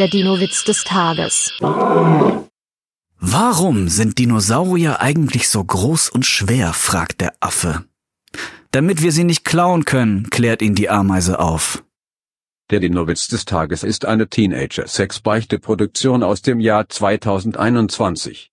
Der Dino-Witz des Tages. Warum sind Dinosaurier eigentlich so groß und schwer? fragt der Affe. Damit wir sie nicht klauen können, klärt ihn die Ameise auf. Der Dino-Witz des Tages ist eine Teenager-Sex-Beichte-Produktion aus dem Jahr 2021.